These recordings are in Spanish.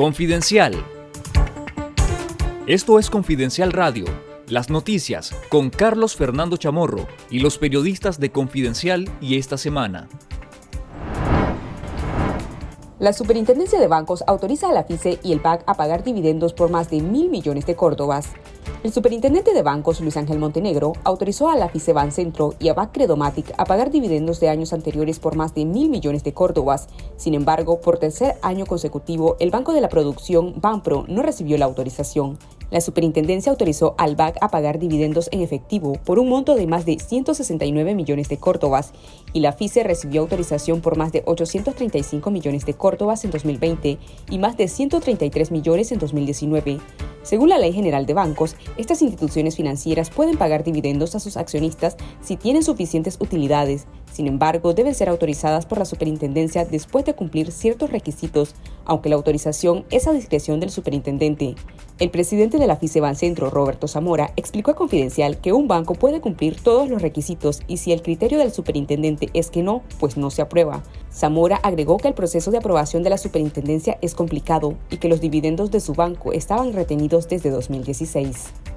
Confidencial. Esto es Confidencial Radio, las noticias con Carlos Fernando Chamorro y los periodistas de Confidencial y esta semana. La Superintendencia de Bancos autoriza a la FICE y el PAC a pagar dividendos por más de mil millones de córdobas. El superintendente de bancos, Luis Ángel Montenegro, autorizó a la FICEBAN Centro y a BAC Credomatic a pagar dividendos de años anteriores por más de mil millones de córdobas. Sin embargo, por tercer año consecutivo, el Banco de la Producción, Banpro, no recibió la autorización. La superintendencia autorizó al BAC a pagar dividendos en efectivo por un monto de más de 169 millones de córdobas y la FICE recibió autorización por más de 835 millones de córdobas en 2020 y más de 133 millones en 2019. Según la Ley General de Bancos, estas instituciones financieras pueden pagar dividendos a sus accionistas si tienen suficientes utilidades. Sin embargo, deben ser autorizadas por la superintendencia después de cumplir ciertos requisitos, aunque la autorización es a discreción del superintendente. El presidente de la Centro, Roberto Zamora, explicó a Confidencial que un banco puede cumplir todos los requisitos y si el criterio del superintendente es que no, pues no se aprueba. Zamora agregó que el proceso de aprobación de la superintendencia es complicado y que los dividendos de su banco estaban retenidos desde 2016.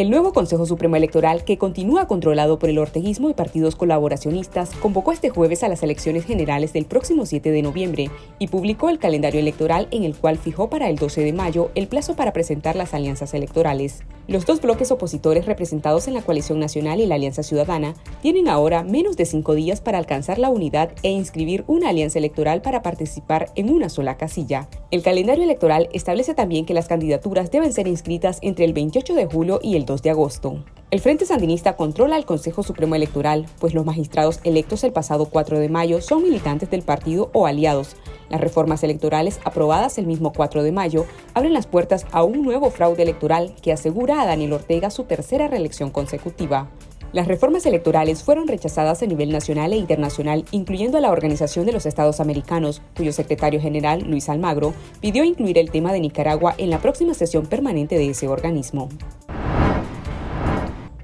El nuevo Consejo Supremo Electoral, que continúa controlado por el orteguismo y partidos colaboracionistas, convocó este jueves a las elecciones generales del próximo 7 de noviembre y publicó el calendario electoral en el cual fijó para el 12 de mayo el plazo para presentar las alianzas electorales. Los dos bloques opositores representados en la Coalición Nacional y la Alianza Ciudadana tienen ahora menos de cinco días para alcanzar la unidad e inscribir una alianza electoral para participar en una sola casilla. El calendario electoral establece también que las candidaturas deben ser inscritas entre el 28 de julio y el 2 de agosto. El Frente Sandinista controla el Consejo Supremo Electoral, pues los magistrados electos el pasado 4 de mayo son militantes del partido o aliados, las reformas electorales aprobadas el mismo 4 de mayo abren las puertas a un nuevo fraude electoral que asegura a Daniel Ortega su tercera reelección consecutiva. Las reformas electorales fueron rechazadas a nivel nacional e internacional, incluyendo a la Organización de los Estados Americanos, cuyo secretario general, Luis Almagro, pidió incluir el tema de Nicaragua en la próxima sesión permanente de ese organismo.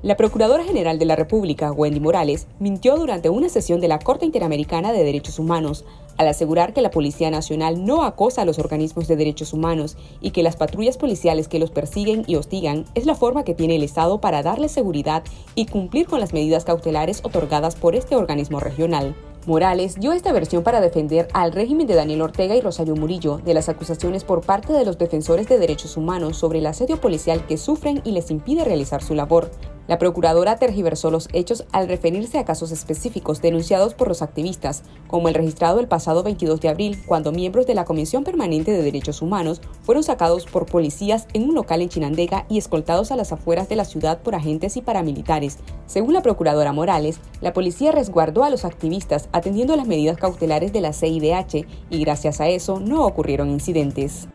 La Procuradora General de la República, Wendy Morales, mintió durante una sesión de la Corte Interamericana de Derechos Humanos al asegurar que la Policía Nacional no acosa a los organismos de derechos humanos y que las patrullas policiales que los persiguen y hostigan es la forma que tiene el Estado para darles seguridad y cumplir con las medidas cautelares otorgadas por este organismo regional. Morales dio esta versión para defender al régimen de Daniel Ortega y Rosario Murillo de las acusaciones por parte de los defensores de derechos humanos sobre el asedio policial que sufren y les impide realizar su labor. La procuradora tergiversó los hechos al referirse a casos específicos denunciados por los activistas, como el registrado el pasado 22 de abril, cuando miembros de la Comisión Permanente de Derechos Humanos fueron sacados por policías en un local en Chinandega y escoltados a las afueras de la ciudad por agentes y paramilitares. Según la procuradora Morales, la policía resguardó a los activistas atendiendo las medidas cautelares de la CIDH y gracias a eso no ocurrieron incidentes.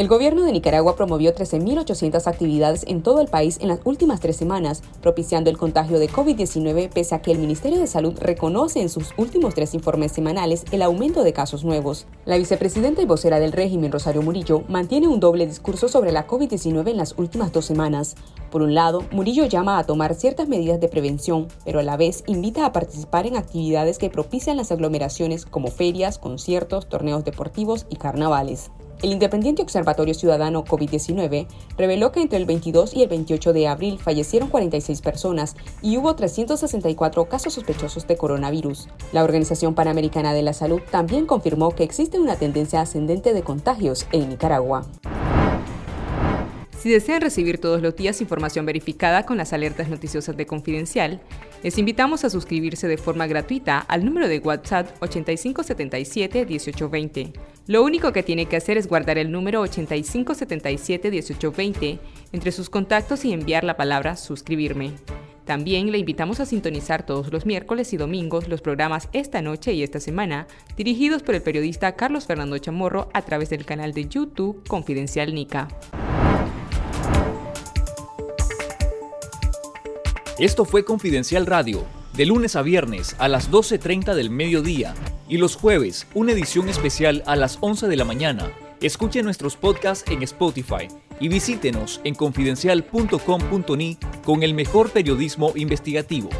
El gobierno de Nicaragua promovió 13.800 actividades en todo el país en las últimas tres semanas, propiciando el contagio de COVID-19 pese a que el Ministerio de Salud reconoce en sus últimos tres informes semanales el aumento de casos nuevos. La vicepresidenta y vocera del régimen, Rosario Murillo, mantiene un doble discurso sobre la COVID-19 en las últimas dos semanas. Por un lado, Murillo llama a tomar ciertas medidas de prevención, pero a la vez invita a participar en actividades que propician las aglomeraciones como ferias, conciertos, torneos deportivos y carnavales. El Independiente Observatorio Ciudadano COVID-19 reveló que entre el 22 y el 28 de abril fallecieron 46 personas y hubo 364 casos sospechosos de coronavirus. La Organización Panamericana de la Salud también confirmó que existe una tendencia ascendente de contagios en Nicaragua. Si desean recibir todos los días información verificada con las alertas noticiosas de Confidencial, les invitamos a suscribirse de forma gratuita al número de WhatsApp 8577-1820. Lo único que tiene que hacer es guardar el número 8577-1820 entre sus contactos y enviar la palabra suscribirme. También le invitamos a sintonizar todos los miércoles y domingos los programas Esta Noche y Esta Semana, dirigidos por el periodista Carlos Fernando Chamorro a través del canal de YouTube Confidencial Nica. Esto fue Confidencial Radio, de lunes a viernes a las 12.30 del mediodía y los jueves una edición especial a las 11 de la mañana. Escuche nuestros podcasts en Spotify y visítenos en confidencial.com.ni con el mejor periodismo investigativo.